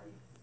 life.